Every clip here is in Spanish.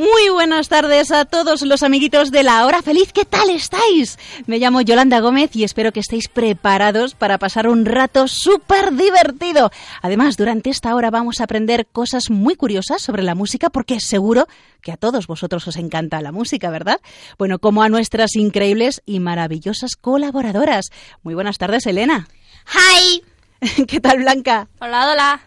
Muy buenas tardes a todos los amiguitos de la hora feliz. ¿Qué tal estáis? Me llamo Yolanda Gómez y espero que estéis preparados para pasar un rato súper divertido. Además, durante esta hora vamos a aprender cosas muy curiosas sobre la música porque seguro que a todos vosotros os encanta la música, ¿verdad? Bueno, como a nuestras increíbles y maravillosas colaboradoras. Muy buenas tardes, Elena. Hi. ¿Qué tal, Blanca? Hola, hola.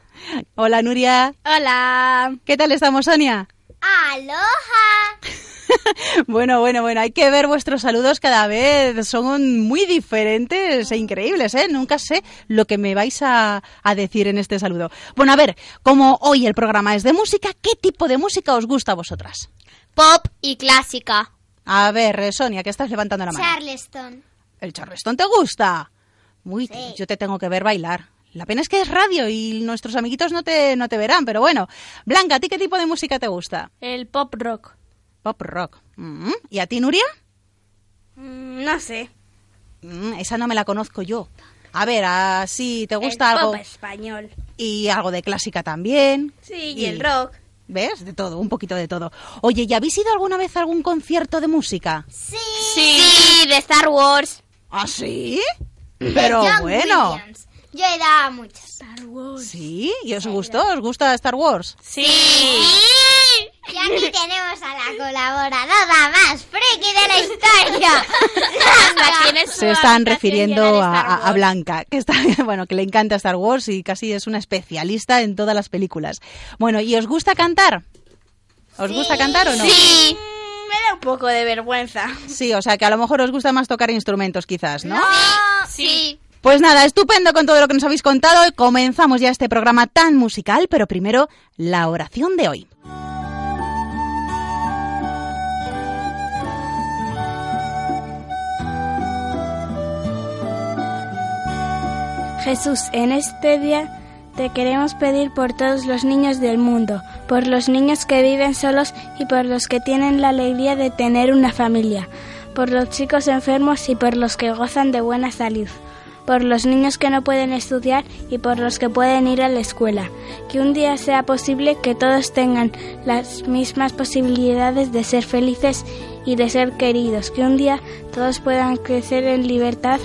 Hola, Nuria. Hola. ¿Qué tal estamos, Sonia? ¡Aloha! bueno, bueno, bueno, hay que ver vuestros saludos cada vez. Son muy diferentes e increíbles, ¿eh? Nunca sé lo que me vais a, a, decir en este saludo. Bueno, a ver, como hoy el programa es de música, ¿qué tipo de música os gusta a vosotras? Pop y clásica. A ver, Sonia, que estás levantando la mano. Charleston. ¿El Charleston te gusta? Uy, Sí. yo te tengo que ver bailar. La pena es que es radio y nuestros amiguitos no te, no te verán, pero bueno. Blanca, ¿a ti qué tipo de música te gusta? El pop rock. Pop rock. Mm, ¿Y a ti, Nuria? Mm, no sé. Mm, esa no me la conozco yo. A ver, así te gusta el algo pop español. y algo de clásica también. Sí, y, el rock. ¿Ves? De todo, un poquito de todo. Oye, ¿y habéis ido alguna vez a algún concierto de música? Sí. Sí, de Star Wars. ¿Ah, sí? Pero bueno. Yo he dado a muchas. ¿Sí? ¿Y os gustó? ¿Os gusta Star Wars? Sí. Y aquí tenemos a la colaboradora más friki de la historia. Se están refiriendo a, a- a Blanca, que está, bueno, que le encanta Star Wars y casi es una especialista en todas las películas. Bueno, ¿y os gusta cantar? ¿Os gusta cantar o no? Sí. Me da un poco de vergüenza. Sí, o sea que a lo mejor os gusta más tocar instrumentos quizás, ¿no? Sí. Pues nada, estupendo con todo lo que nos habéis contado. Comenzamos ya este programa tan musical, pero primero la oración de hoy. Jesús, en este día te queremos pedir por todos los niños del mundo, por los niños que viven solos y por los que tienen la alegría de tener una familia, por los chicos enfermos y por los que gozan de buena salud, por los niños que no pueden estudiar y por los que pueden ir a la escuela. Que un día sea posible que todos tengan las mismas posibilidades de ser felices y de ser queridos. Que un día todos puedan crecer en libertad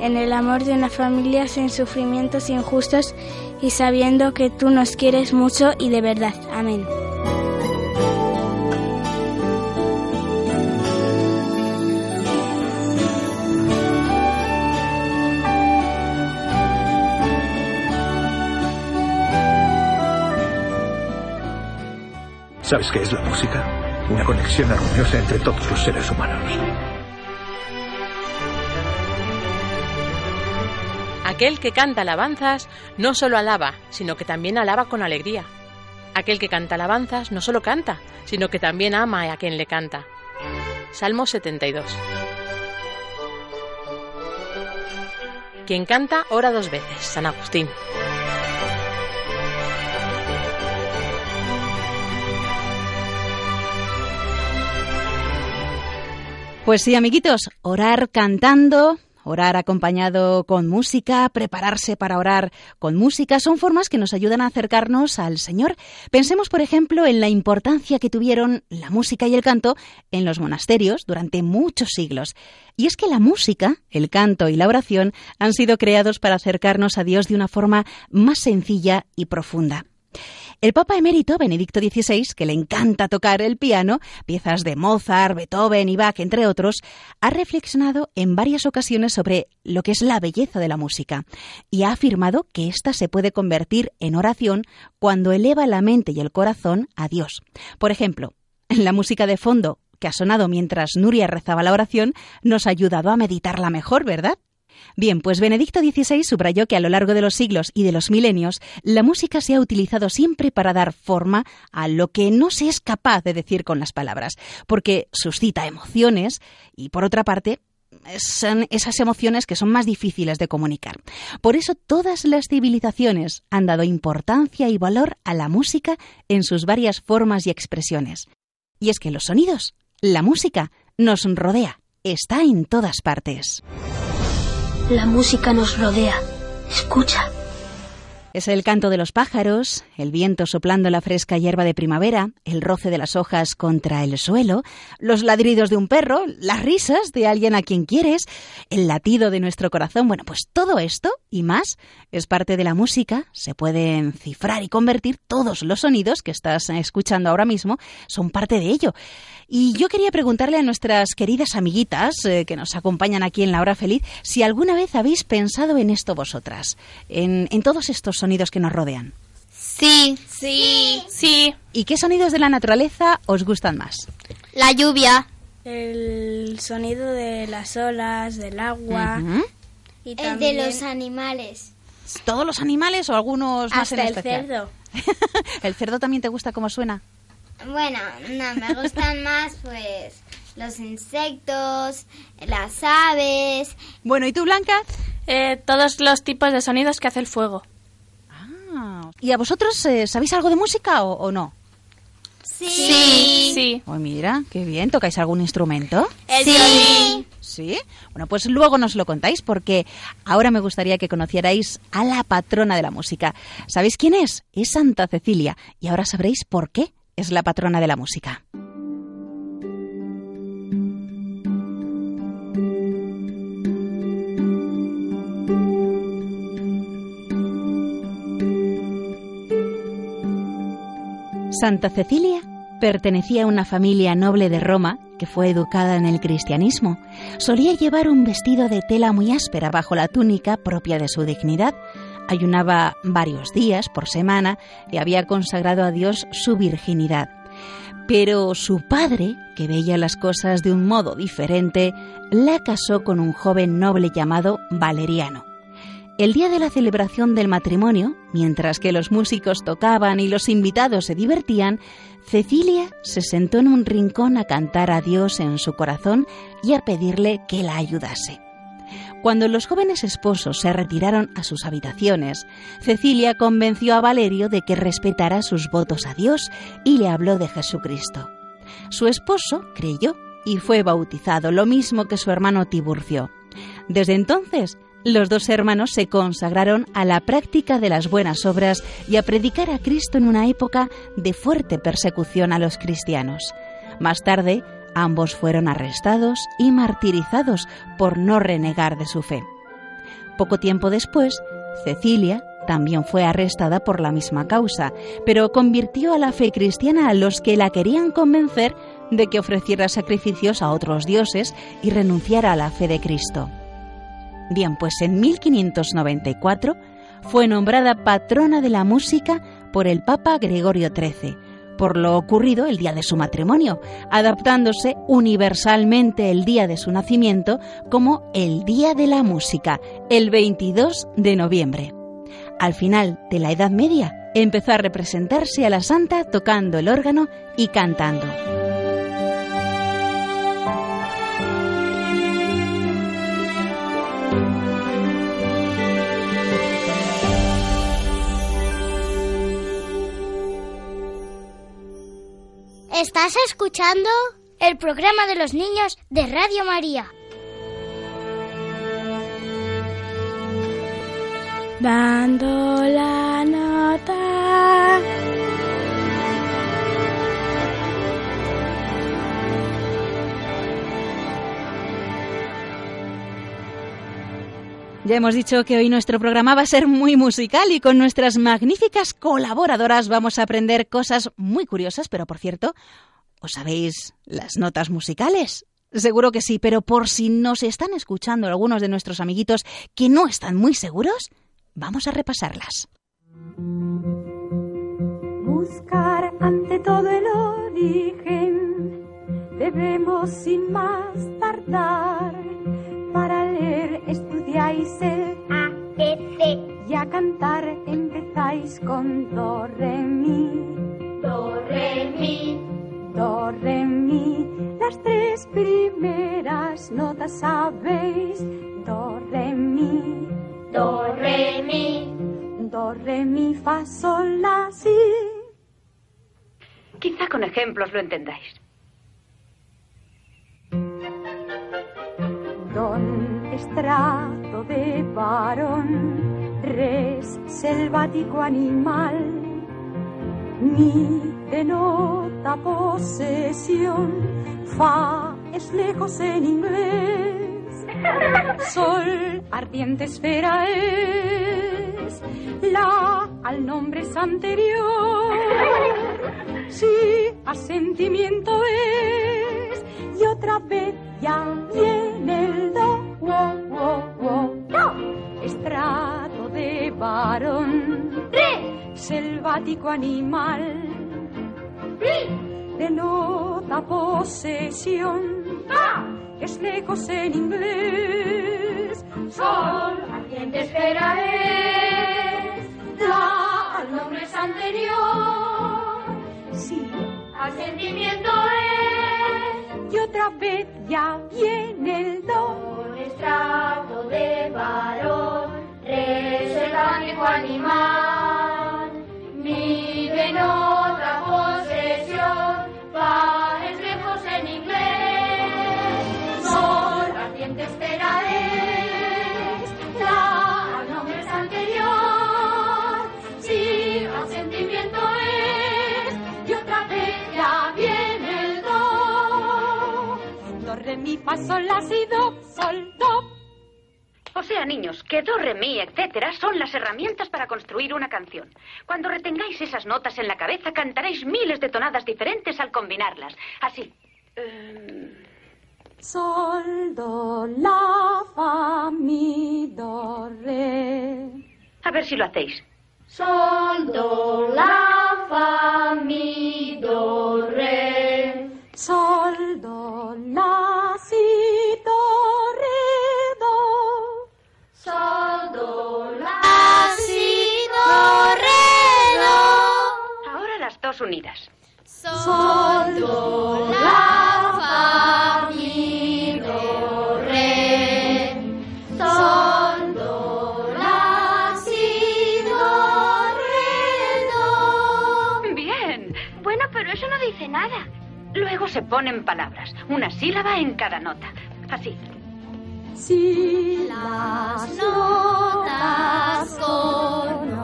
en el amor de una familia sin sufrimientos injustos y sabiendo que tú nos quieres mucho y de verdad. Amén. ¿Sabes qué es la música? Una conexión armoniosa entre todos los seres humanos. Aquel que canta alabanzas no solo alaba, sino que también alaba con alegría. Aquel que canta alabanzas no solo canta, sino que también ama a quien le canta. Salmo 72. Quien canta ora dos veces, San Agustín. Pues sí, amiguitos, orar cantando, orar acompañado con música, prepararse para orar con música, son formas que nos ayudan a acercarnos al Señor. Pensemos, por ejemplo, en la importancia que tuvieron la música y el canto en los monasterios durante muchos siglos. Y es que la música, el canto y la oración han sido creados para acercarnos a Dios de una forma más sencilla y profunda. El Papa emérito Benedicto XVI, que le encanta tocar el piano, piezas de Mozart, Beethoven y Bach, entre otros, ha reflexionado en varias ocasiones sobre lo que es la belleza de la música y ha afirmado que ésta se puede convertir en oración cuando eleva la mente y el corazón a Dios. Por ejemplo, la música de fondo que ha sonado mientras Nuria rezaba la oración nos ha ayudado a meditarla mejor, ¿verdad? Bien, pues Benedicto XVI subrayó que a lo largo de los siglos y de los milenios, la música se ha utilizado siempre para dar forma a lo que no se es capaz de decir con las palabras, porque suscita emociones y, por otra parte, son esas emociones que son más difíciles de comunicar. Por eso todas las civilizaciones han dado importancia y valor a la música en sus varias formas y expresiones. Y es que los sonidos, la música, nos rodea, está en todas partes. La música nos rodea. Escucha. Es el canto de los pájaros, el viento soplando la fresca hierba de primavera, el roce de las hojas contra el suelo, los ladridos de un perro, las risas de alguien a quien quieres, el latido de nuestro corazón. Bueno, pues todo esto y más es parte de la música, se pueden cifrar y convertir todos los sonidos que estás escuchando ahora mismo, son parte de ello. Y yo quería preguntarle a nuestras queridas amiguitas eh, que nos acompañan aquí en la hora feliz si alguna vez habéis pensado en esto vosotras, en, en todos estos sonidos que nos rodean. Sí. Sí. Sí. ¿Y qué sonidos de la naturaleza os gustan más? La lluvia. El sonido de las olas, del agua. Y El de los animales. ¿Todos los animales o algunos más en hasta el especial? cerdo. ¿El cerdo también te gusta cómo suena? Bueno, no, me gustan más pues los insectos, las aves. Bueno, ¿y tú, Blanca? Eh, todos los tipos de sonidos que hace el fuego. Ah, ¿Y a vosotros eh, sabéis algo de música o, o no? Sí. Sí. Pues mira, qué bien. ¿Tocáis algún instrumento? Sí. ¿Sí? Bueno, pues luego nos lo contáis porque ahora me gustaría que conocierais a la patrona de la música. ¿Sabéis quién es? Es Santa Cecilia y ahora sabréis por qué es la patrona de la música. Santa Cecilia pertenecía a una familia noble de Roma que fue educada en el cristianismo. Solía llevar un vestido de tela muy áspera bajo la túnica propia de su dignidad. Ayunaba varios días por semana y había consagrado a Dios su virginidad. Pero su padre, que veía las cosas de un modo diferente, la casó con un joven noble llamado Valeriano. El día de la celebración del matrimonio, mientras que los músicos tocaban y los invitados se divertían, Cecilia se sentó en un rincón a cantar a Dios en su corazón y a pedirle que la ayudase. Cuando los jóvenes esposos se retiraron a sus habitaciones, Cecilia convenció a Valerio de que respetara sus votos a Dios y le habló de Jesucristo. Su esposo creyó y fue bautizado, lo mismo que su hermano Tiburcio. Desde entonces, los dos hermanos se consagraron a la práctica de las buenas obras y a predicar a Cristo en una época de fuerte persecución a los cristianos. Más tarde, ambos fueron arrestados y martirizados por no renegar de su fe. Poco tiempo después, Cecilia también fue arrestada por la misma causa, pero convirtió a la fe cristiana a los que la querían convencer de que ofreciera sacrificios a otros dioses y renunciara a la fe de Cristo. Bien, pues en 1594 fue nombrada patrona de la música por el Papa Gregorio XIII, por lo ocurrido el día de su matrimonio, adaptándose universalmente el día de su nacimiento como el Día de la Música, el 22 de noviembre. Al final de la Edad Media empezó a representarse a la santa tocando el órgano y cantando. ¿Estás escuchando? El programa de los niños de Radio María. Dando la nota. Ya hemos dicho que hoy nuestro programa va a ser muy musical y con nuestras magníficas colaboradoras vamos a aprender cosas muy curiosas, pero por cierto, ¿os sabéis las notas musicales? Seguro que sí, pero por si nos están escuchando algunos de nuestros amiguitos que no están muy seguros, vamos a repasarlas. Buscar ante todo el origen, debemos sin más tardar para leer estudiáis el A, B, C. y a cantar empezáis con do, re, mi. Do, re, mi. Do, re, mi. Las tres primeras notas sabéis. Do, re, mi. Do, re, mi. Do, re, mi, fa, sol, la, si. Quizá con ejemplos lo entendáis. Estrato de varón, res selvático animal. Mi denota posesión, fa es lejos en inglés. Sol, ardiente esfera es, la al nombre es anterior. Si asentimiento es, y otra vez ya viene el do, wo, wo, wo, do. Estrato de varón, selvático animal, denota posesión, es lejos en inglés, sol, ardiente esfera es, la al nombre es anterior, sí, asentimiento es, y otra vez ya viene el do, Estrato de varón, reservático animal. Mi denota posesión, lejos en inglés. Sol, ardiente espera re, mi, fa, sol, la, si, do, sol, do. O sea, niños, que do, re, mi, etcétera, son las herramientas para construir una canción. Cuando retengáis esas notas en la cabeza, cantaréis miles de tonadas diferentes al combinarlas. Así. Sol, do, la, fa, mi, do, re. A ver si lo hacéis. Sol, do, la, fa, mi, do, re. Sol, do, la, si, do, re, do. Sol, do, la, si, do, re, do. Ahora las dos unidas. Sol, Do, la, fa, mi, do, re. Sol, do, la, si, do, re, do. Bien. Bueno, pero eso no dice nada. Luego se ponen palabras, una sílaba en cada nota. Así. si Las notas conocéis,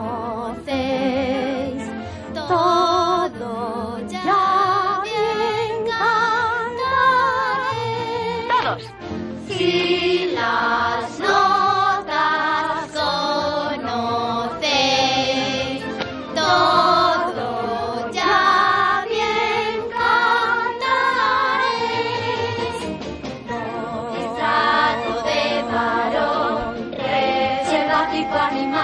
Ipanema.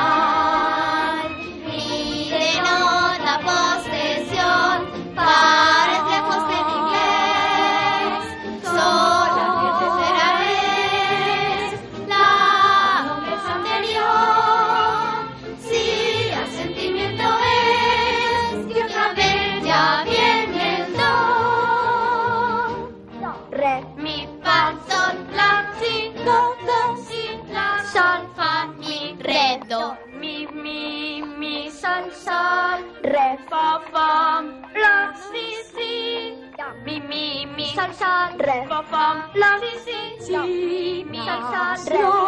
Re, fa, fa, la, si, si, mi,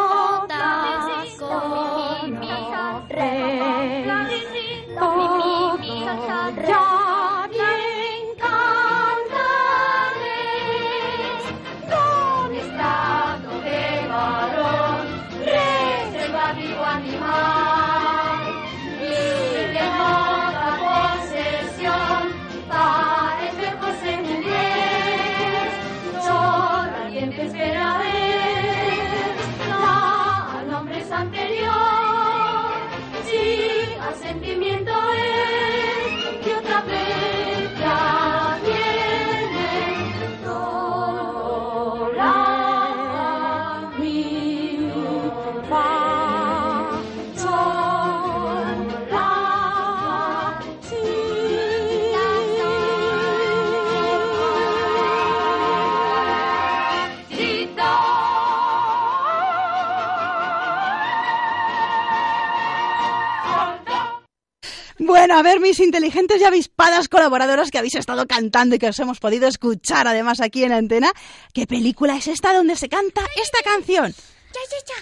Bueno, a ver, mis inteligentes y avispadas colaboradoras que habéis estado cantando y que os hemos podido escuchar además aquí en la antena, ¿qué película es esta donde se canta esta canción?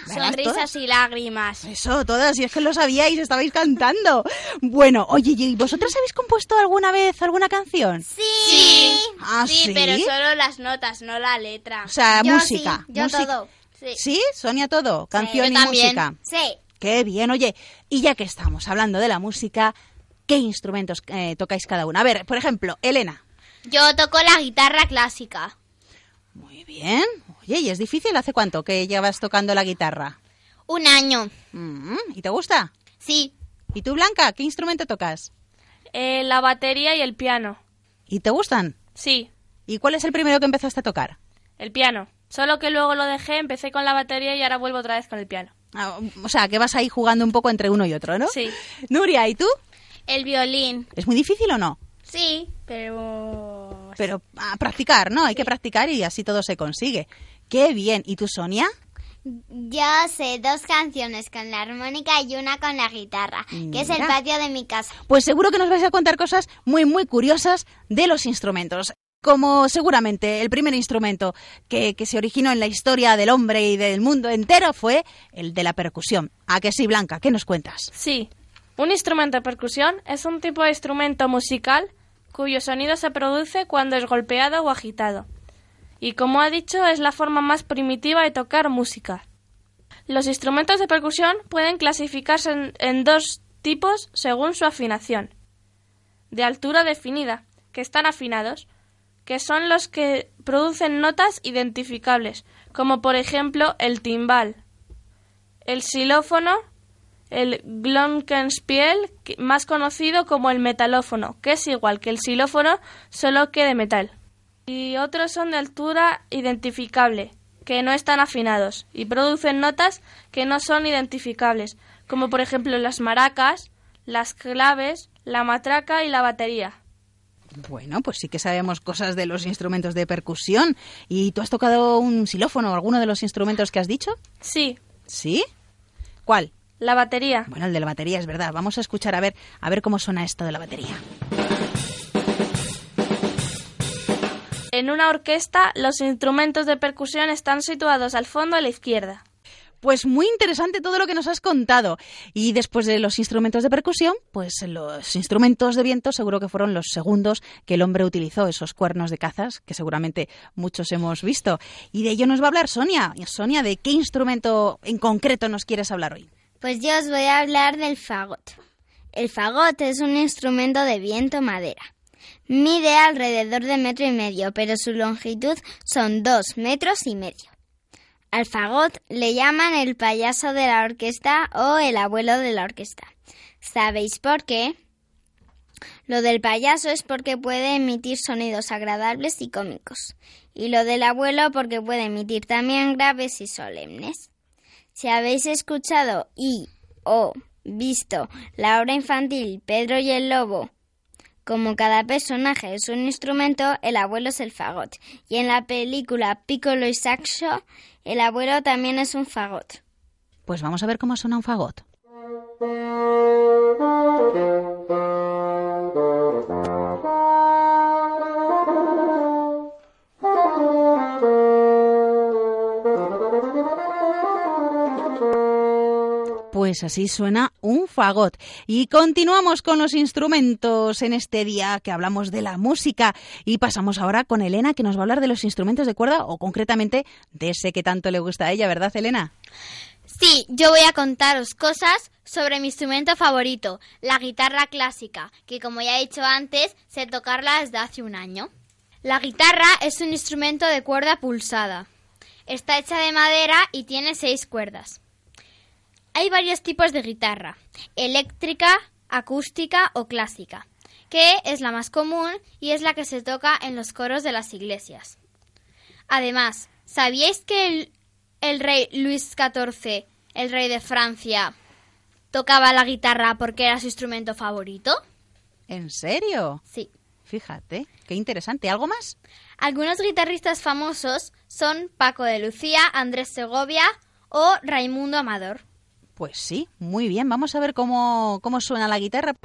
¿Verás Sonrisas todas? y lágrimas. Eso, todas, y es que lo sabíais, estabais cantando. Bueno, oye, ¿y vosotros habéis compuesto alguna vez alguna canción? Sí. Ah, sí. Sí, pero solo las notas, no la letra. O sea, Yo música. sí, yo música. todo. Sí. ¿Sí? Sonia, todo. Canción yo y también. música. Sí. Qué bien, oye. Y ya que estamos hablando de la música, ¿qué instrumentos eh, tocáis cada una? A ver, por ejemplo, Elena. Yo toco la guitarra clásica. Muy bien. Oye, ¿y es difícil? ¿Hace cuánto que llevas tocando la guitarra? Un año. Mm, ¿Y te gusta? Sí. ¿Y tú, Blanca, qué instrumento tocas? Eh, la batería y el piano. ¿Y te gustan? Sí, ¿Y cuál es el primero que empezaste a tocar? el piano. Solo que luego lo dejé, empecé con la batería y ahora vuelvo otra vez con el piano. Ah, o sea, que vas ahí jugando un poco entre uno y otro, ¿no? Sí. Nuria, ¿y tú? El violín. ¿Es muy difícil o no? Sí, pero... Pero a practicar, ¿no? Hay que practicar y así todo se consigue. Qué bien. ¿Y tú, Sonia? Yo sé dos canciones con la armónica y una con la guitarra, que es el patio de mi casa. Pues seguro que nos vais a contar cosas muy, muy curiosas de los instrumentos. Como seguramente el primer instrumento que, que se originó en la historia del hombre y del mundo entero fue el de la percusión. ¿A que sí, Blanca? ¿Qué nos cuentas? Sí. Un instrumento de percusión es un tipo de instrumento musical cuyo sonido se produce cuando es golpeado o agitado. Y como ha dicho, es la forma más primitiva de tocar música. Los instrumentos de percusión pueden clasificarse en, dos tipos según su afinación. De altura definida, que están afinados, que son los que producen notas identificables, como por ejemplo el timbal, el xilófono, el glockenspiel, más conocido como el metalófono, que es igual que el xilófono, solo que de metal. Y otros son de altura identificable, que no están afinados y producen notas que no son identificables, como por ejemplo las maracas, las claves, la matraca y la batería. Bueno, pues sí que sabemos cosas de los instrumentos de percusión. ¿Y tú has tocado un xilófono o alguno de los instrumentos que has dicho? Sí, ¿Sí? ¿Cuál? La batería. Bueno, el de la batería es verdad. Vamos a escuchar a ver, a ver cómo suena esto de la batería. En una orquesta, los instrumentos de percusión están situados al fondo a la izquierda. Pues muy interesante todo lo que nos has contado. Y después de los instrumentos de percusión, pues los instrumentos de viento seguro que fueron los segundos que el hombre utilizó, esos cuernos de cazas que seguramente muchos hemos visto. Y de ello nos va a hablar Sonia. Sonia, ¿de qué instrumento en concreto nos quieres hablar hoy? Pues yo os voy a hablar del fagot. El fagot es un instrumento de viento madera. Mide alrededor de metro y medio, pero su longitud son dos metros y medio. Al fagot le llaman el payaso de la orquesta o el abuelo de la orquesta. ¿Sabéis por qué? Lo del payaso es porque puede emitir sonidos agradables y cómicos. Y lo del abuelo porque puede emitir también graves y solemnes. Si habéis escuchado y o visto la obra infantil Pedro y el Lobo, como cada personaje es un instrumento, el abuelo es el fagot. Y en la película Piccolo y Saxo, el abuelo también es un fagot. Pues vamos a ver cómo suena un fagot. Pues así suena un fagot. Y continuamos con los instrumentos en este día que hablamos de la música. Y pasamos ahora con Elena, que nos va a hablar de los instrumentos de cuerda, o concretamente de ese que tanto le gusta a ella, ¿verdad, Elena? Sí, yo voy a contaros cosas sobre mi instrumento favorito, la guitarra clásica, que como ya he dicho antes, sé tocarla desde hace un año. La guitarra es un instrumento de cuerda pulsada. Está hecha de madera y tiene seis cuerdas. Hay varios tipos de guitarra, eléctrica, acústica o clásica, que es la más común y es la que se toca en los coros de las iglesias. Además, ¿sabíais que el, el rey Luis XIV, el rey de Francia, tocaba la guitarra porque era su instrumento favorito? ¿En serio? Sí. Fíjate, qué interesante. ¿Algo más? Algunos guitarristas famosos son Paco de Lucía, Andrés Segovia o Raimundo Amador. Pues sí, muy bien. Vamos a ver cómo, cómo suena la guitarra.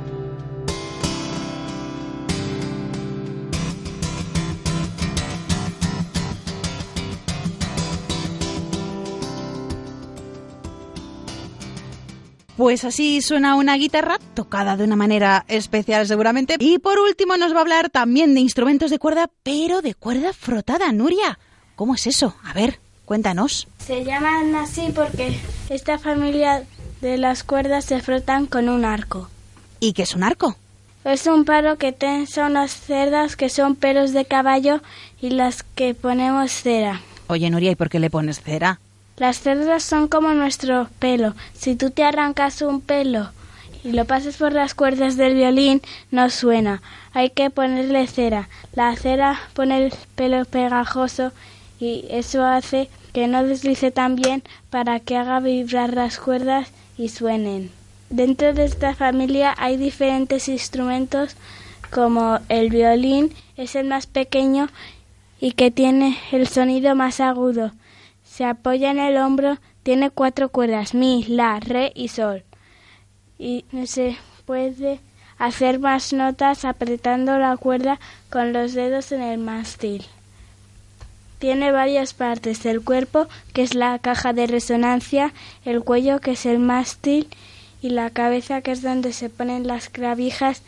Pues así suena una guitarra tocada de una manera especial seguramente. Y por último nos va a hablar también de instrumentos de cuerda, pero de cuerda frotada, Nuria. ¿Cómo es eso? A ver cuéntanos. Se llaman así porque esta familia de las cuerdas se frotan con un arco. ¿Y qué es un arco? Es un palo que tensa unas cerdas que son pelos de caballo y las que ponemos cera. Oye, Nuria, ¿y por qué le pones cera? Las cerdas son como nuestro pelo. Si tú te arrancas un pelo y lo pasas por las cuerdas del violín, no suena. Hay que ponerle cera. La cera pone el pelo pegajoso y eso hace que no deslice tan bien para que haga vibrar las cuerdas y suenen. Dentro de esta familia hay diferentes instrumentos como el violín es el más pequeño y que tiene el sonido más agudo. Se apoya en el hombro, tiene cuatro cuerdas, mi, la, re y sol. Y se puede hacer más notas apretando la cuerda con los dedos en el mástil. Tiene varias partes, el cuerpo, que es la caja de resonancia, el cuello, que es el mástil, y la cabeza, que es donde se ponen las clavijas,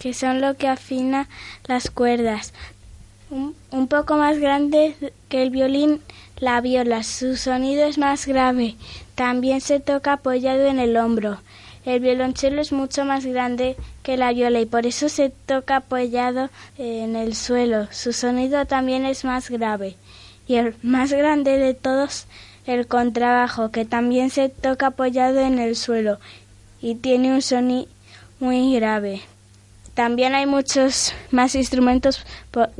que son lo que afina las cuerdas. Un, un poco más grande que el violín, la viola. Su sonido es más grave. También se toca apoyado en el hombro. El violonchelo es mucho más grande que la viola y por eso se toca apoyado en el suelo. Su sonido también es más grave. Y el más grande de todos el contrabajo, que también se toca apoyado en el suelo y tiene un sonido muy grave. También hay muchos más instrumentos por,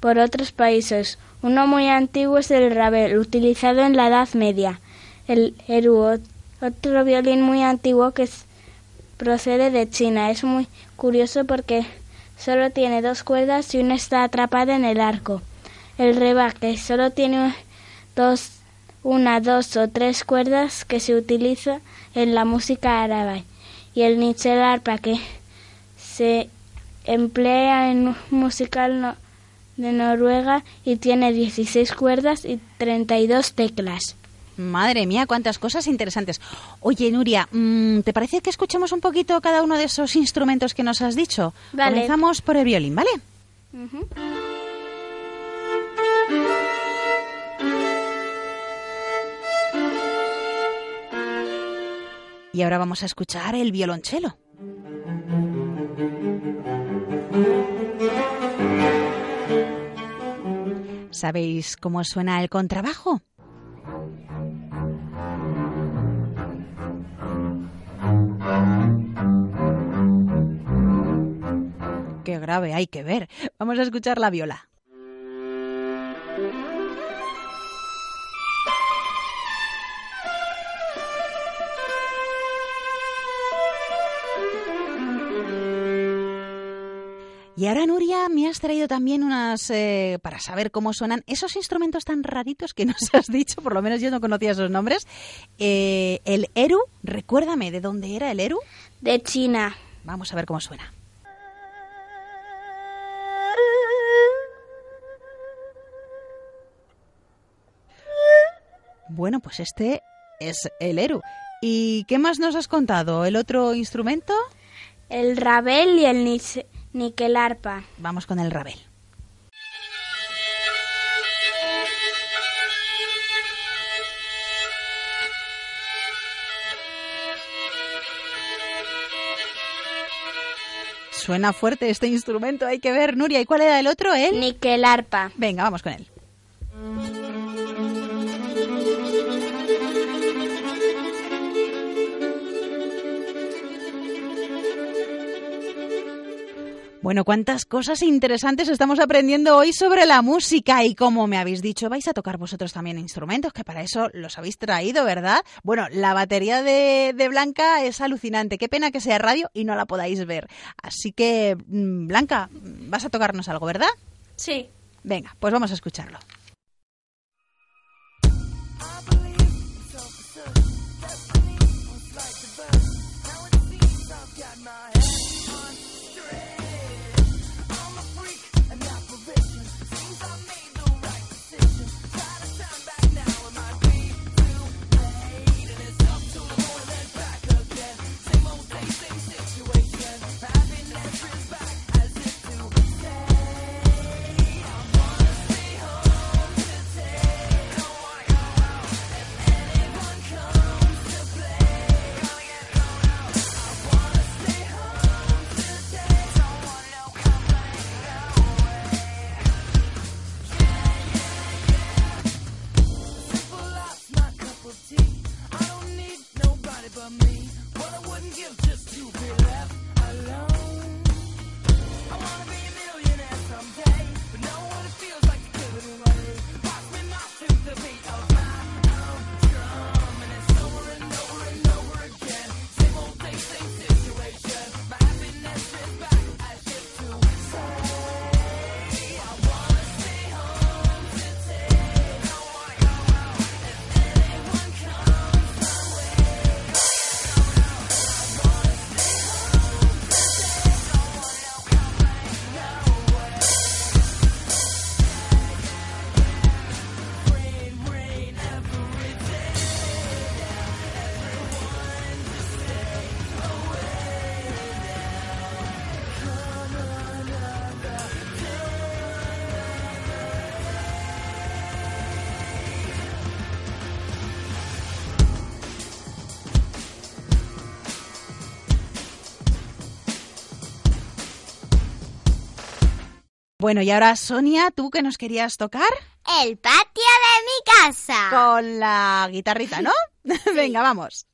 por, otros países. Uno muy antiguo es el rabel, utilizado en la Edad Media. El eru, otro violín muy antiguo que procede de China. Es muy curioso porque solo tiene dos cuerdas y una está atrapada en el arco. El reba, que solo tiene dos una, dos o tres cuerdas que se utiliza en la música árabe y el nichel arpa que se emplea en musical no, de Noruega y tiene 16 cuerdas y 32 teclas. Madre mía, cuántas cosas interesantes. Oye, Nuria, ¿te parece que escuchemos un poquito cada uno de esos instrumentos que nos has dicho? Vale. Comenzamos por el violín, ¿vale? Uh -huh. Y ahora vamos a escuchar el violonchelo. ¿Sabéis cómo suena el contrabajo? Qué grave, hay que ver. Vamos a escuchar la viola. Y ahora, Nuria, me has traído también unas, eh, para saber cómo suenan esos instrumentos tan raritos que nos has dicho, por lo menos yo no conocía esos nombres. Eh, el Eru, recuérdame, ¿de dónde era el Eru? De China. Vamos a ver cómo suena. Bueno, pues este es el Eru. ¿Y qué más nos has contado? ¿El otro instrumento? El rabel y el niche Niquelarpa. Vamos con el rabel. Suena fuerte este instrumento, hay que ver, Nuria. ¿Y cuál era el otro? El Niquelarpa. Venga, vamos con él. Bueno, cuántas cosas interesantes estamos aprendiendo hoy sobre la música y como me habéis dicho, vais a tocar vosotros también instrumentos, que para eso los habéis traído, ¿verdad? Bueno, la batería de, de Blanca es alucinante. Qué pena que sea radio y no la podáis ver. Así que, Blanca, vas a tocarnos algo, ¿verdad? Sí. Venga, pues vamos a escucharlo. Bueno, y ahora Sonia, ¿tú qué nos querías tocar? El patio de mi casa. Con la guitarrita, ¿no? Venga, vamos.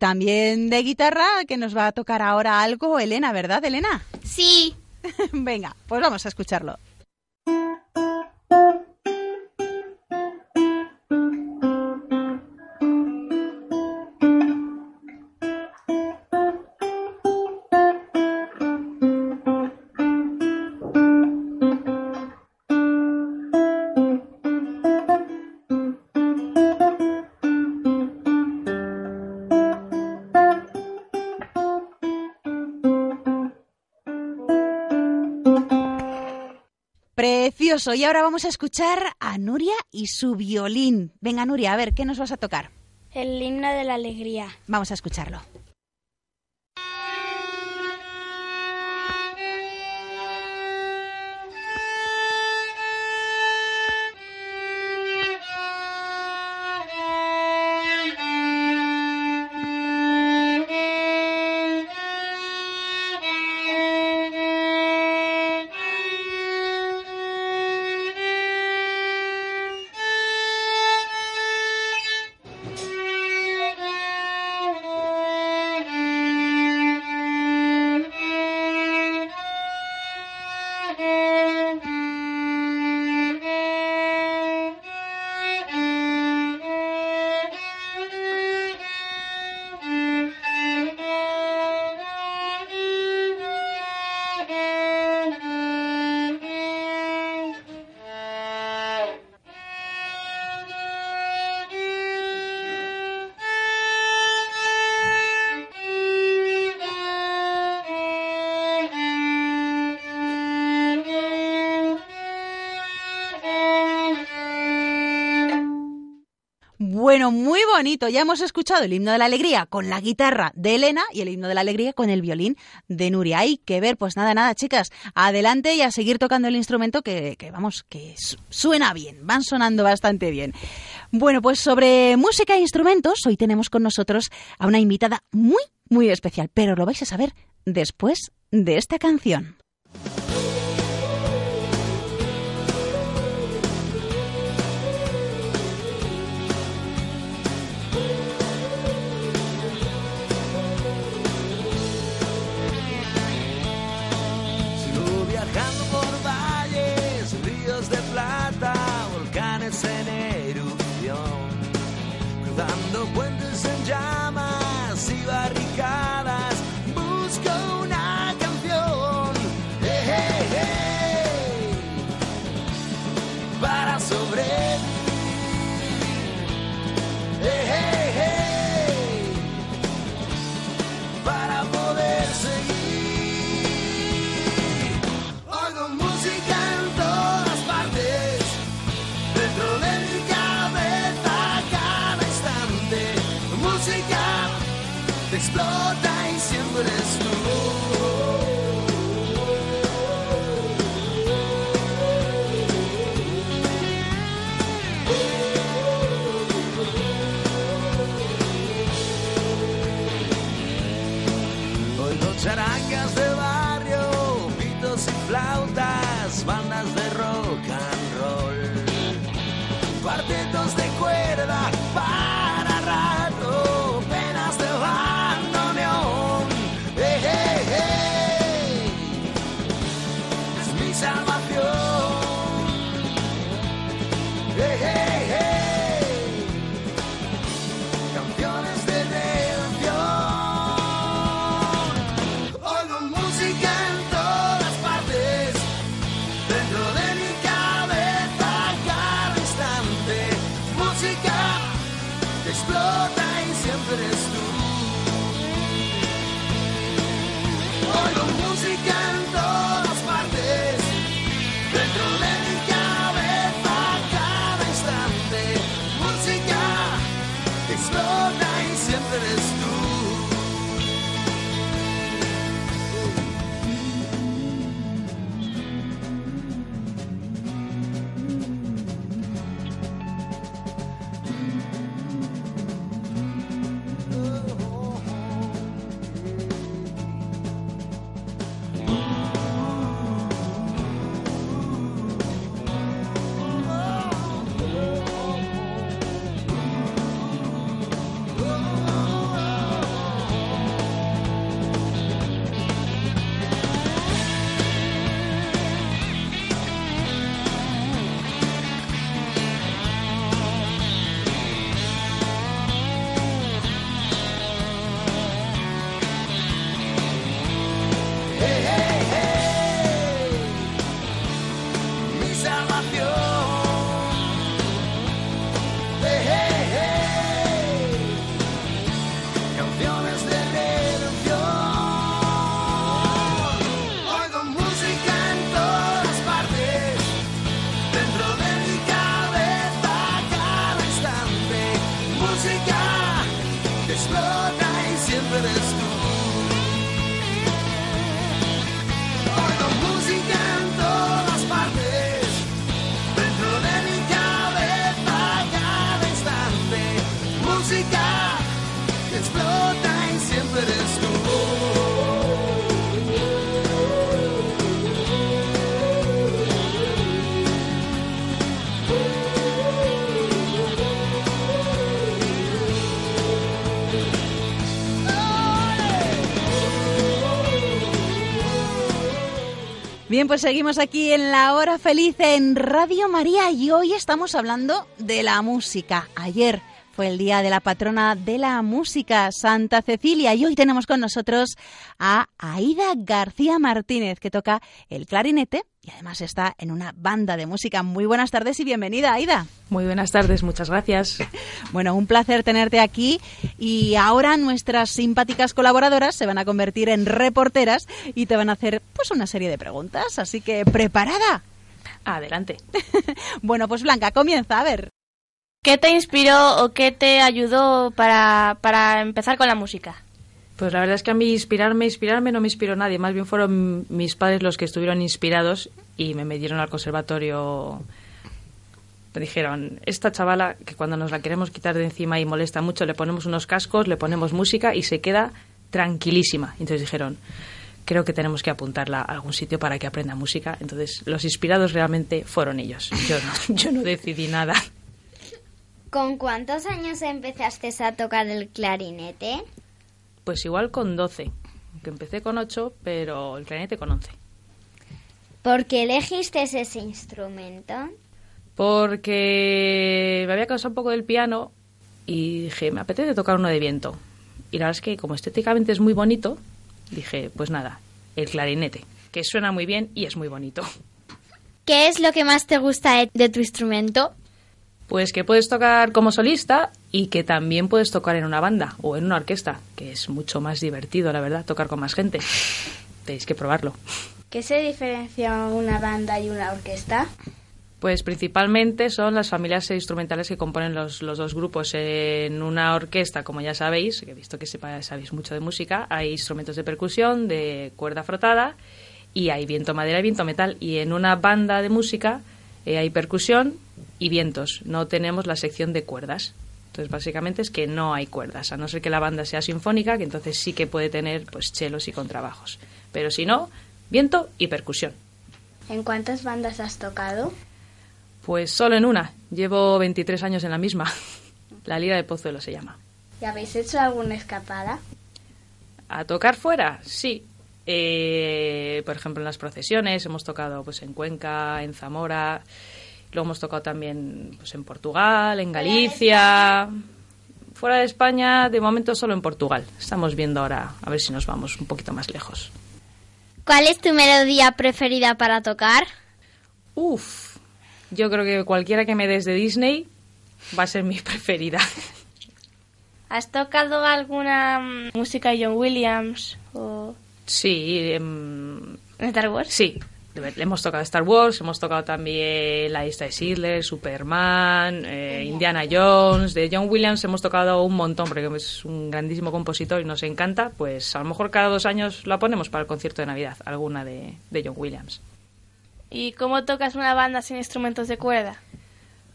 También de guitarra, que nos va a tocar ahora algo Elena, ¿verdad, Elena? Sí. Venga, pues vamos a escucharlo. Y ahora vamos a escuchar a Nuria y su violín. Venga, Nuria, a ver, ¿qué nos vas a tocar? El himno de la alegría. Vamos a escucharlo. Bueno, muy bonito. Ya hemos escuchado el himno de la alegría con la guitarra de Elena y el himno de la alegría con el violín de Nuria. Hay que ver, pues nada, nada, chicas. Adelante y a seguir tocando el instrumento que, que vamos, que suena bien. Van sonando bastante bien. Bueno, pues sobre música e instrumentos, hoy tenemos con nosotros a una invitada muy, muy especial. Pero lo vais a saber después de esta canción. Bien, pues seguimos aquí en la hora feliz en Radio María y hoy estamos hablando de la música. Ayer fue el día de la patrona de la música, Santa Cecilia, y hoy tenemos con nosotros a Aida García Martínez, que toca el clarinete y además está en una banda de música. Muy buenas tardes y bienvenida, Aida. Muy buenas tardes, muchas gracias. Bueno, un placer tenerte aquí y ahora nuestras simpáticas colaboradoras se van a convertir en reporteras y te van a hacer pues una serie de preguntas, así que preparada. Adelante. Bueno, pues Blanca, comienza, a ver. ¿Qué te inspiró o qué te ayudó para, para empezar con la música? Pues la verdad es que a mí inspirarme, inspirarme no me inspiró nadie, más bien fueron mis padres los que estuvieron inspirados y me metieron al conservatorio. Me dijeron, esta chavala que cuando nos la queremos quitar de encima y molesta mucho, le ponemos unos cascos, le ponemos música y se queda tranquilísima. Entonces dijeron, creo que tenemos que apuntarla a algún sitio para que aprenda música. Entonces los inspirados realmente fueron ellos. Yo no, yo no decidí nada. ¿Con cuántos años empezaste a tocar el clarinete? Pues igual con 12, que empecé con 8, pero el clarinete con 11. ¿Por qué elegiste ese instrumento? Porque me había cansado un poco del piano y dije, me apetece tocar uno de viento. Y la verdad es que como estéticamente es muy bonito, dije, pues nada, el clarinete, que suena muy bien y es muy bonito. ¿Qué es lo que más te gusta de- de tu instrumento? Pues que puedes tocar como solista y que también puedes tocar en una banda o en una orquesta, que es mucho más divertido, la verdad, tocar con más gente. Tenéis que probarlo. ¿Qué se diferencia una banda y una orquesta? Pues principalmente son las familias instrumentales que componen los, los dos grupos. En una orquesta, como ya sabéis, que he visto que sepa- sabéis mucho de música, hay instrumentos de percusión, de cuerda frotada, y hay viento madera y viento metal. Y en una banda de música eh, hay percusión y vientos. No tenemos la sección de cuerdas. Entonces, básicamente es que no hay cuerdas, a no ser que la banda sea sinfónica, que entonces sí que puede tener pues chelos y contrabajos. Pero si no, viento y percusión. ¿En cuántas bandas has tocado? Pues solo en una. Llevo 23 años en la misma. La Lira de Pozuelo se llama. ¿Y habéis hecho alguna escapada? ¿A tocar fuera? Sí. Eh, por ejemplo, en las procesiones hemos tocado pues en Cuenca, en Zamora. Luego hemos tocado también pues, en Portugal, en Galicia. Fuera de España, de momento solo en Portugal. Estamos viendo ahora a ver si nos vamos un poquito más lejos. ¿Cuál es tu melodía preferida para tocar? Uf, yo creo que cualquiera que me des de Disney va a ser mi preferida. ¿Has tocado alguna mm, música de John Williams o Sí, em, Star Wars? sí. Hemos tocado Star Wars, hemos tocado también La lista de Schindler, Superman, eh, Indiana Jones. De John Williams hemos tocado un montón porque es un grandísimo compositor y nos encanta. Pues a lo mejor cada dos años la ponemos para el concierto de Navidad, alguna de, de John Williams. ¿Y cómo tocas una banda sin instrumentos de cuerda?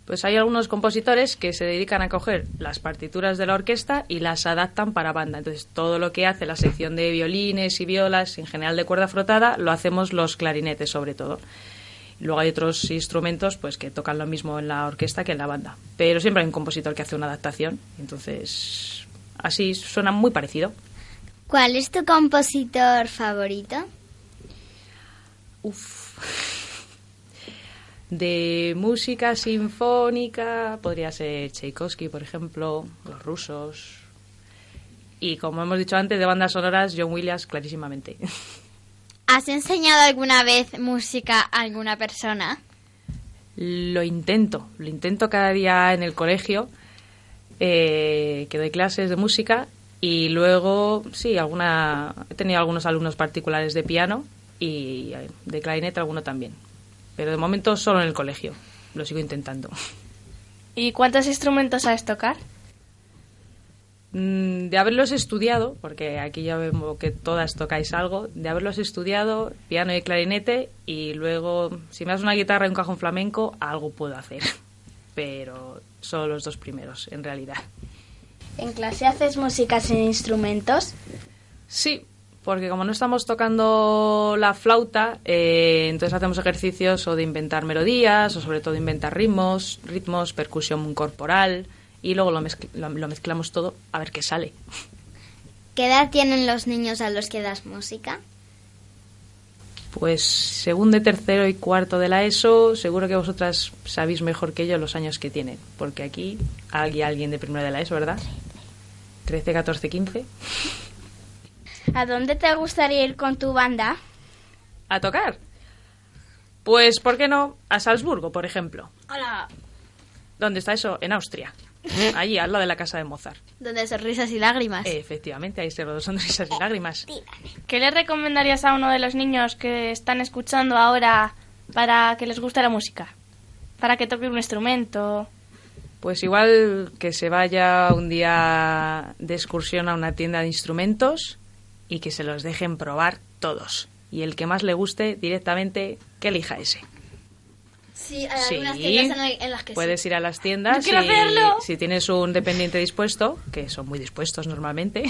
Pues hay algunos compositores que se dedican a coger las partituras de la orquesta y las adaptan para banda. Entonces, todo lo que hace la sección de violines y violas, en general de cuerda frotada, lo hacemos los clarinetes sobre todo. Luego hay otros instrumentos pues que tocan lo mismo en la orquesta que en la banda. Pero siempre hay un compositor que hace una adaptación. Entonces, así suena muy parecido. ¿Cuál es tu compositor favorito? De música sinfónica podría ser Tchaikovsky, por ejemplo, los rusos. Y como hemos dicho antes, de bandas sonoras, John Williams, clarísimamente. ¿Has enseñado alguna vez música a alguna persona? Lo intento, lo intento cada día en el colegio, eh, que doy clases de música y luego, sí, alguna, he tenido algunos alumnos particulares de piano y eh, de clarinete alguno también. Pero de momento solo en el colegio, lo sigo intentando. ¿Y cuántos instrumentos sabes tocar? Mm, De haberlos estudiado, porque aquí ya vemos que todas tocáis algo, de haberlos estudiado, piano y clarinete, y luego, si me das una guitarra y un cajón flamenco, algo puedo hacer. Pero solo los dos primeros, en realidad. ¿En clase haces música sin instrumentos? Sí, porque como no estamos tocando la flauta, eh, entonces hacemos ejercicios o de inventar melodías, o sobre todo inventar ritmos, ritmos, percusión corporal, y luego lo, mezcl- lo- lo mezclamos todo a ver qué sale. ¿Qué edad tienen los niños a los que das música? Pues según de tercero y cuarto de la ESO, seguro que vosotras sabéis mejor que yo los años que tienen, porque aquí hay alguien de primero de la ESO, ¿verdad? 13, 14, 15. ¿A dónde te gustaría ir con tu banda? ¿A tocar? Pues, ¿por qué no? A Salzburgo, por ejemplo. Hola. ¿Dónde está eso? En Austria. Allí, al lado de la casa de Mozart. Donde sonrisas y lágrimas. Efectivamente, ahí se rodó sonrisas y lágrimas. ¿Qué le recomendarías a uno de los niños que están escuchando ahora para que les guste la música? Para que toque un instrumento. Pues igual que se vaya un día de excursión a una tienda de instrumentos y que se los dejen probar todos. Y el que más le guste directamente, que elija ese. Sí, Sí, algunas tiendas en, las que Puedes sí. ir a las tiendas y hacerlo. si tienes un dependiente dispuesto, que son muy dispuestos normalmente,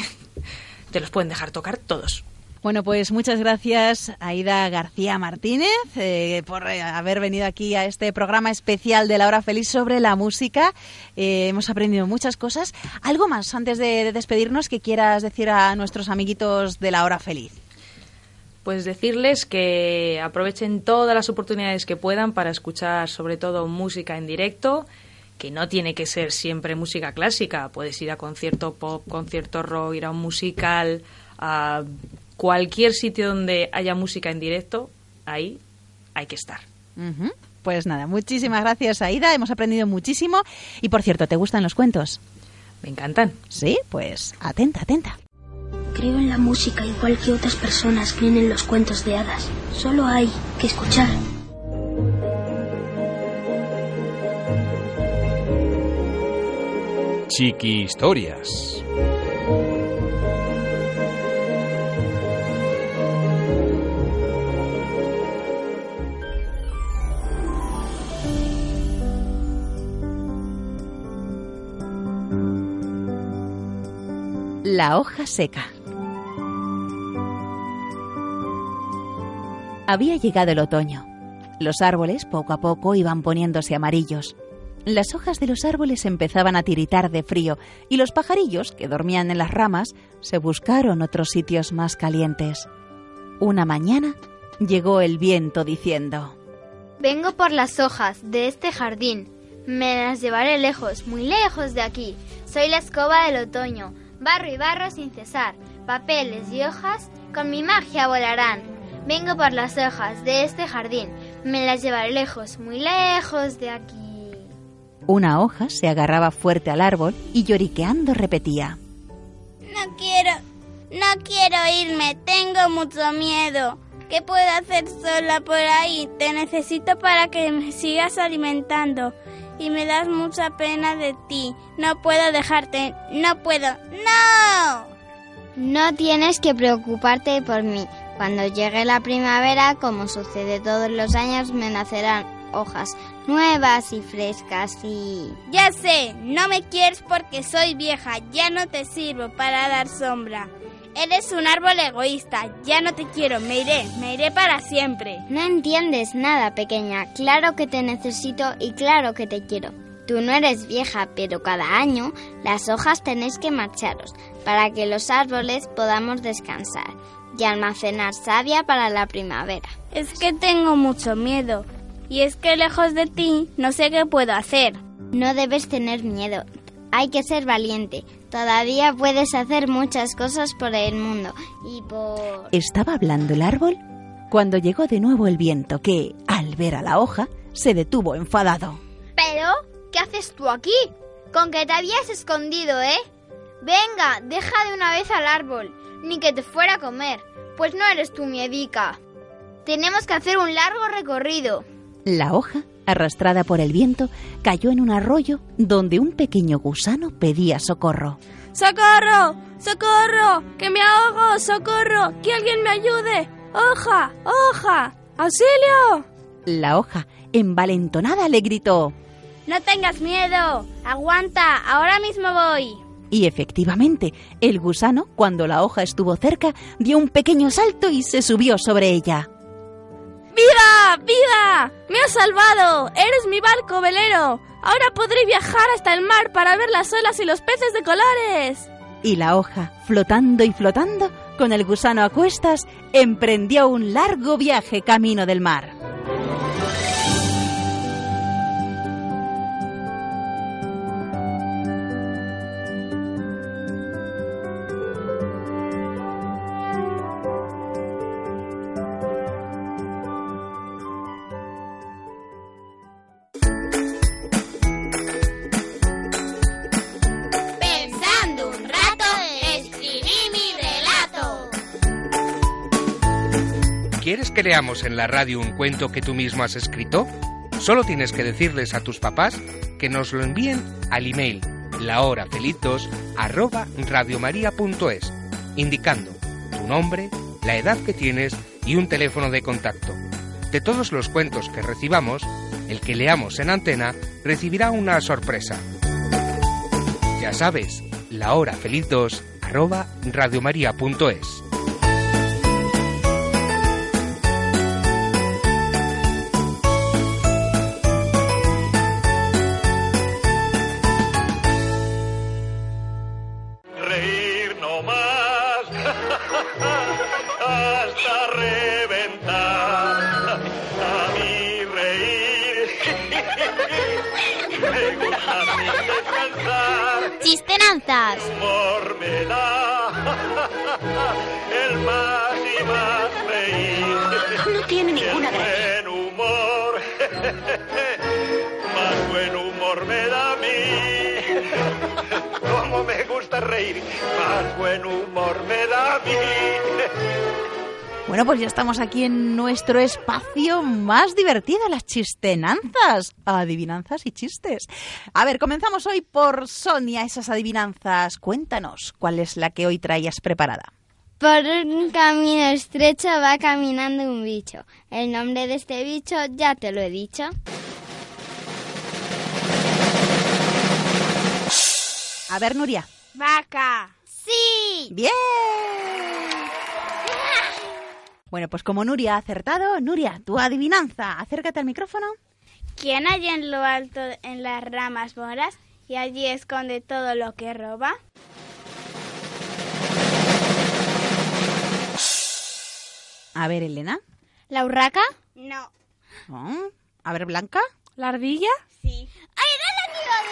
te los pueden dejar tocar todos. Bueno, pues muchas gracias Aida García Martínez eh, por eh, haber venido aquí a este programa especial de la hora feliz sobre la música. Eh, hemos aprendido muchas cosas. ¿Algo más antes de, de despedirnos que quieras decir a nuestros amiguitos de la hora feliz? Pues decirles que aprovechen todas las oportunidades que puedan para escuchar sobre todo música en directo, que no tiene que ser siempre música clásica, puedes ir a concierto pop, concierto rock, ir a un musical, a cualquier sitio donde haya música en directo, ahí hay que estar. Pues nada, muchísimas gracias Aida, hemos aprendido muchísimo. Y por cierto, ¿te gustan los cuentos? Me encantan. Sí, pues atenta, atenta. Creo en la música igual que otras personas creen en los cuentos de hadas. Solo hay que escuchar. Chiqui Historias. La hoja seca. Había llegado el otoño. Los árboles poco a poco iban poniéndose amarillos. Las hojas de los árboles empezaban a tiritar de frío y los pajarillos, que dormían en las ramas, se buscaron otros sitios más calientes. Una mañana llegó el viento diciendo Vengo por las hojas de este jardín. Me las llevaré lejos, muy lejos de aquí. Soy la escoba del otoño. Barro y barro sin cesar. Papeles y hojas con mi magia volarán. Vengo por las hojas de este jardín. Me las llevaré lejos, muy lejos de aquí. Una hoja se agarraba fuerte al árbol y lloriqueando repetía. No quiero, no quiero irme, tengo mucho miedo. ¿Qué puedo hacer sola por ahí? Te necesito para que me sigas alimentando. Y me das mucha pena de ti. No puedo dejarte. No puedo. ¡No! No tienes que preocuparte por mí. Cuando llegue la primavera, como sucede todos los años, me nacerán hojas nuevas y frescas y... Ya sé, no me quieres porque soy vieja. Ya no te sirvo para dar sombra. Eres un árbol egoísta. Ya no te quiero. Me iré. Me iré para siempre. No entiendes nada, pequeña. Claro que te necesito y claro que te quiero. Tú no eres vieja, pero cada año las hojas tenéis que marcharos para que los árboles podamos descansar y almacenar savia para la primavera. Es que tengo mucho miedo. Y es que lejos de ti no sé qué puedo hacer. No debes tener miedo. Hay que ser valiente. Todavía puedes hacer muchas cosas por el mundo y por... Estaba hablando el árbol cuando llegó de nuevo el viento que, al ver a la hoja, se detuvo enfadado. ¿Pero? ¿Qué haces tú aquí? Con que te habías escondido, ¿eh? Venga, deja de una vez al árbol, ni que te fuera a comer, pues no eres tu miedica. Tenemos que hacer un largo recorrido. La hoja, arrastrada por el viento, cayó en un arroyo donde un pequeño gusano pedía socorro. ¡Socorro! ¡Socorro! ¡Que me ahogo! ¡Socorro! ¡Que alguien me ayude! ¡Hoja! ¡Hoja! ¡Auxilio! La hoja, envalentonada, le gritó. No tengas miedo. Aguanta. Ahora mismo voy. Y efectivamente, el gusano, cuando la hoja estuvo cerca, dio un pequeño salto y se subió sobre ella. ¡Viva! ¡Viva! ¡Me has salvado! ¡Eres mi barco velero! Ahora podré viajar hasta el mar para ver las olas y los peces de colores. Y la hoja, flotando y flotando, con el gusano a cuestas, emprendió un largo viaje camino del mar. Que leamos en la radio un cuento que tú mismo has escrito? Solo tienes que decirles a tus papás que nos lo envíen al email lahorafelitos@radiomaria.es, indicando tu nombre, la edad que tienes y un teléfono de contacto. De todos los cuentos que recibamos, el que leamos en antena recibirá una sorpresa. Ya sabes, lahorafeliz2@radiomaria.es. tiene ninguna gracia. Buen humor, más buen humor me da a mí. Como me gusta reír, más buen humor me da a mí. Bueno, pues ya estamos aquí en nuestro espacio más divertido, las chistenanzas, adivinanzas y chistes. A ver, comenzamos hoy por Sonia, esas adivinanzas. Cuéntanos, ¿cuál es la que hoy traías preparada? Por un camino estrecho va caminando un bicho. El nombre de este bicho ya te lo he dicho. A ver, Nuria. Vaca. Sí. Bien. Bueno, pues como Nuria ha acertado, Nuria, tu adivinanza, acércate al micrófono. ¿Quién hay en lo alto en las ramas moras y allí esconde todo lo que roba? A ver, Elena. ¿La urraca? No. Oh, A ver, Blanca. ¿La ardilla? Sí. ¡Ay, no la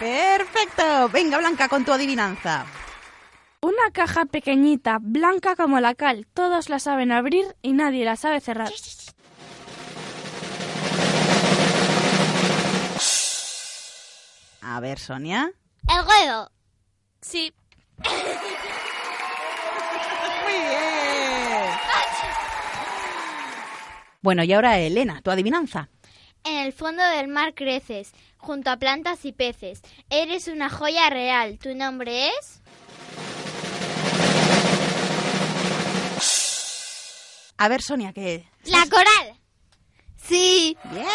Perfecto. Venga, Blanca, con tu adivinanza. Una caja pequeñita, blanca como la cal. Todos la saben abrir y nadie la sabe cerrar. A ver, Sonia. El huevo. Sí. Muy bien. Bueno, y ahora Elena, tu adivinanza. En el fondo del mar creces, junto a plantas y peces. Eres una joya real. ¿Tu nombre es? A ver, Sonia, ¿qué? La coral. Sí. Bien.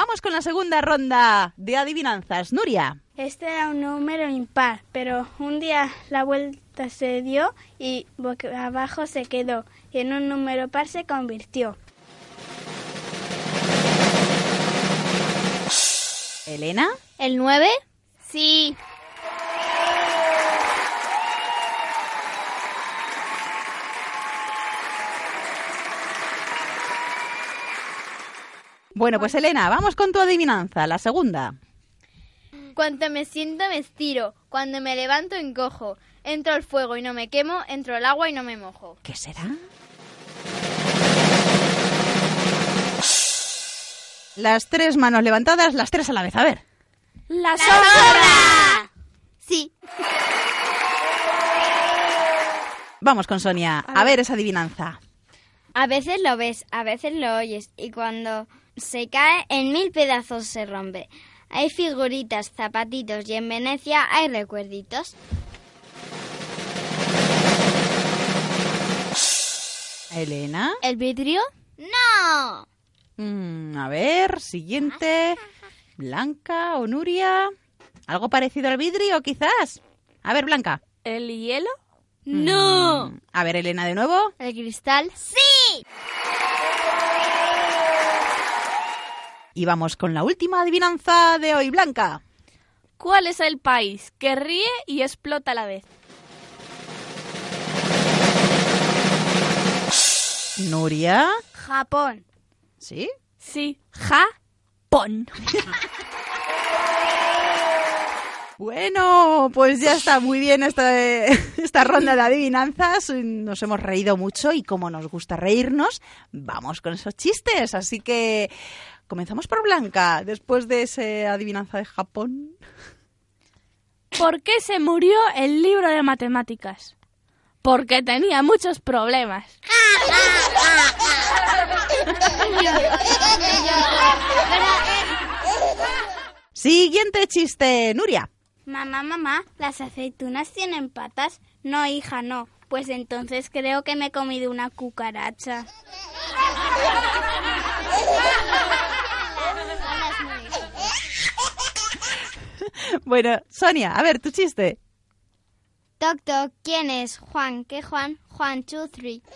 Vamos con la segunda ronda de adivinanzas. Nuria. Este era un número impar, pero un día la vuelta se dio y boca abajo se quedó y en un número par se convirtió. Elena. ¿El 9? Sí. Bueno, pues Elena, vamos con tu adivinanza, la segunda. Cuando me siento me estiro, cuando me levanto encojo. Entro al fuego y no me quemo, entro al agua y no me mojo. ¿Qué será? Las tres manos levantadas, las tres a la vez. A ver. ¡La, sombra! Sí. Vamos con Sonia. A ver esa adivinanza. A veces lo ves, a veces lo oyes y cuando se cae en mil pedazos se rompe. Hay figuritas, zapatitos y en Venecia hay recuerditos. Elena. ¿El vidrio? ¡No! Mm, a ver, siguiente. Blanca o Nuria. ¿Algo parecido al vidrio, quizás? A ver, Blanca. ¿El hielo? ¡No! Mm, A ver, Elena, de nuevo. ¿El cristal? ¡Sí! Y vamos con la última adivinanza de hoy, Blanca. ¿Cuál es el país que ríe y explota a la vez? Nuria. Japón. ¿Sí? Sí, Japón. Bueno, pues ya está muy bien esta, esta ronda de adivinanzas. Nos hemos reído mucho y como nos gusta reírnos, vamos con esos chistes. Así que comenzamos por Blanca, después de esa adivinanza de Japón. ¿Por qué se murió el libro de matemáticas? Porque tenía muchos problemas. Siguiente chiste, Nuria. Mamá, mamá, ¿las aceitunas tienen patas? No, hija, no. Pues entonces creo que me he comido una cucaracha. Bueno, Sonia, a ver, tu chiste. Toc, toc, ¿quién es? Juan, ¿qué Juan? Juan, two, three.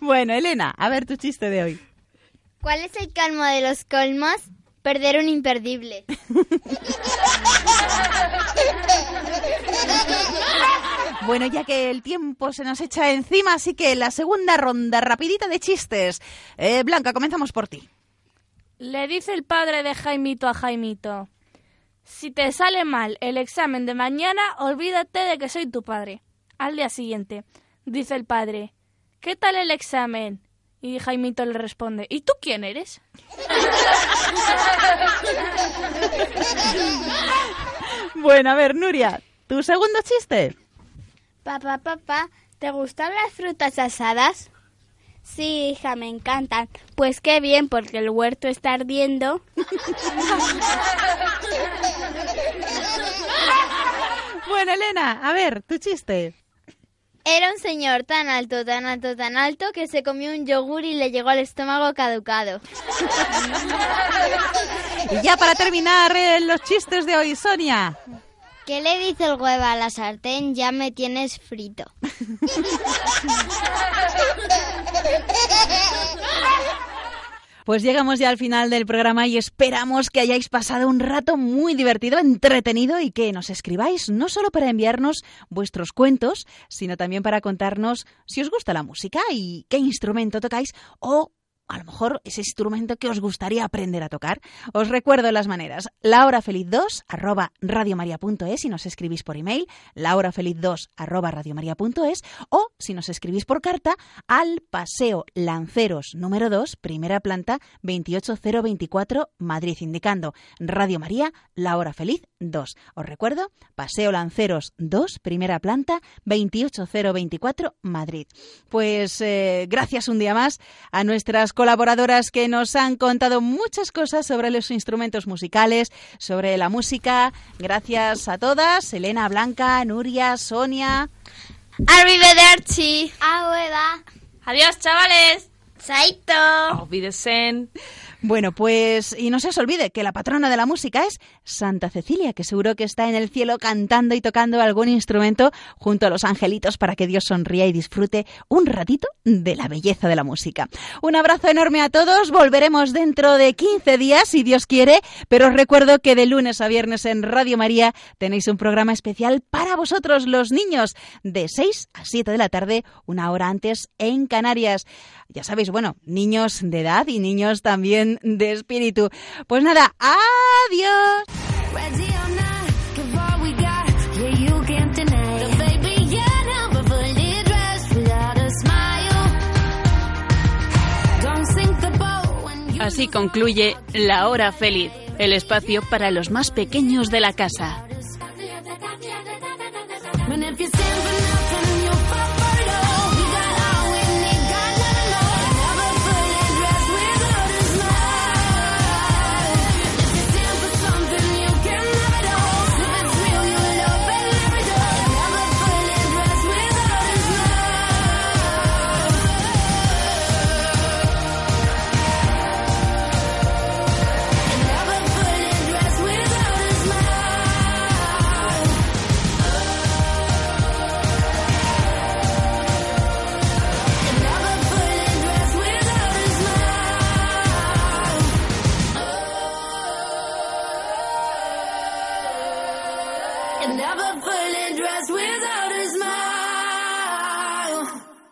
Bueno, Elena, a ver tu chiste de hoy. ¿Cuál es el calmo de los colmos? Perder un imperdible. Bueno, ya que el tiempo se nos echa encima, así que la segunda ronda rapidita de chistes. Eh, Blanca, comenzamos por ti. Le dice el padre de Jaimito a Jaimito. Si te sale mal el examen de mañana, olvídate de que soy tu padre. Al día siguiente, dice el padre, ¿qué tal el examen? Y Jaimito le responde, ¿y tú quién eres? Bueno, a ver, Nuria, tu segundo chiste. Papá, papá, ¿te gustan las frutas asadas? Sí, hija, me encantan. Pues qué bien, porque el huerto está ardiendo. Bueno, Elena, a ver, tu chiste. Era un señor tan alto, tan alto, tan alto que se comió un yogur y le llegó al estómago caducado. Y ya para terminar eh, los chistes de hoy, Sonia. ¿Qué le dice el huevo a la sartén? Ya me tienes frito. Pues llegamos ya al final del programa y esperamos que hayáis pasado un rato muy divertido, entretenido y que nos escribáis no solo para enviarnos vuestros cuentos, sino también para contarnos si os gusta la música y qué instrumento tocáis o a lo mejor ese instrumento que os gustaría aprender a tocar. Os recuerdo las maneras. La hora feliz 2 arroba radiomaria.es si nos escribís por email, la hora feliz 2 arroba radiomaria.es o si nos escribís por carta al Paseo Lanceros número 2, primera planta 28024 Madrid, indicando Radio María, la hora feliz 2. Os recuerdo, Paseo Lanceros 2, primera planta 28024 Madrid. Pues eh, gracias un día más a nuestras colaboradoras que nos han contado muchas cosas sobre los instrumentos musicales, sobre la música. Gracias a todas, Elena, Blanca, Nuria, Sonia. Arrivederci. Abuela. Adiós, chavales. Saito. Auf Wiedersehen. Bueno, pues y no se os olvide que la patrona de la música es Santa Cecilia, que seguro que está en el cielo cantando y tocando algún instrumento junto a los angelitos para que Dios sonría y disfrute un ratito de la belleza de la música. Un abrazo enorme a todos, volveremos dentro de 15 días si Dios quiere, pero os recuerdo que de lunes a viernes en Radio María tenéis un programa especial para vosotros los niños de 6 a 7 de la tarde, una hora antes en Canarias ya sabéis, bueno, niños de edad y niños también de espíritu. Pues nada, adiós. Así concluye La Hora Feliz, el espacio para los más pequeños de la casa.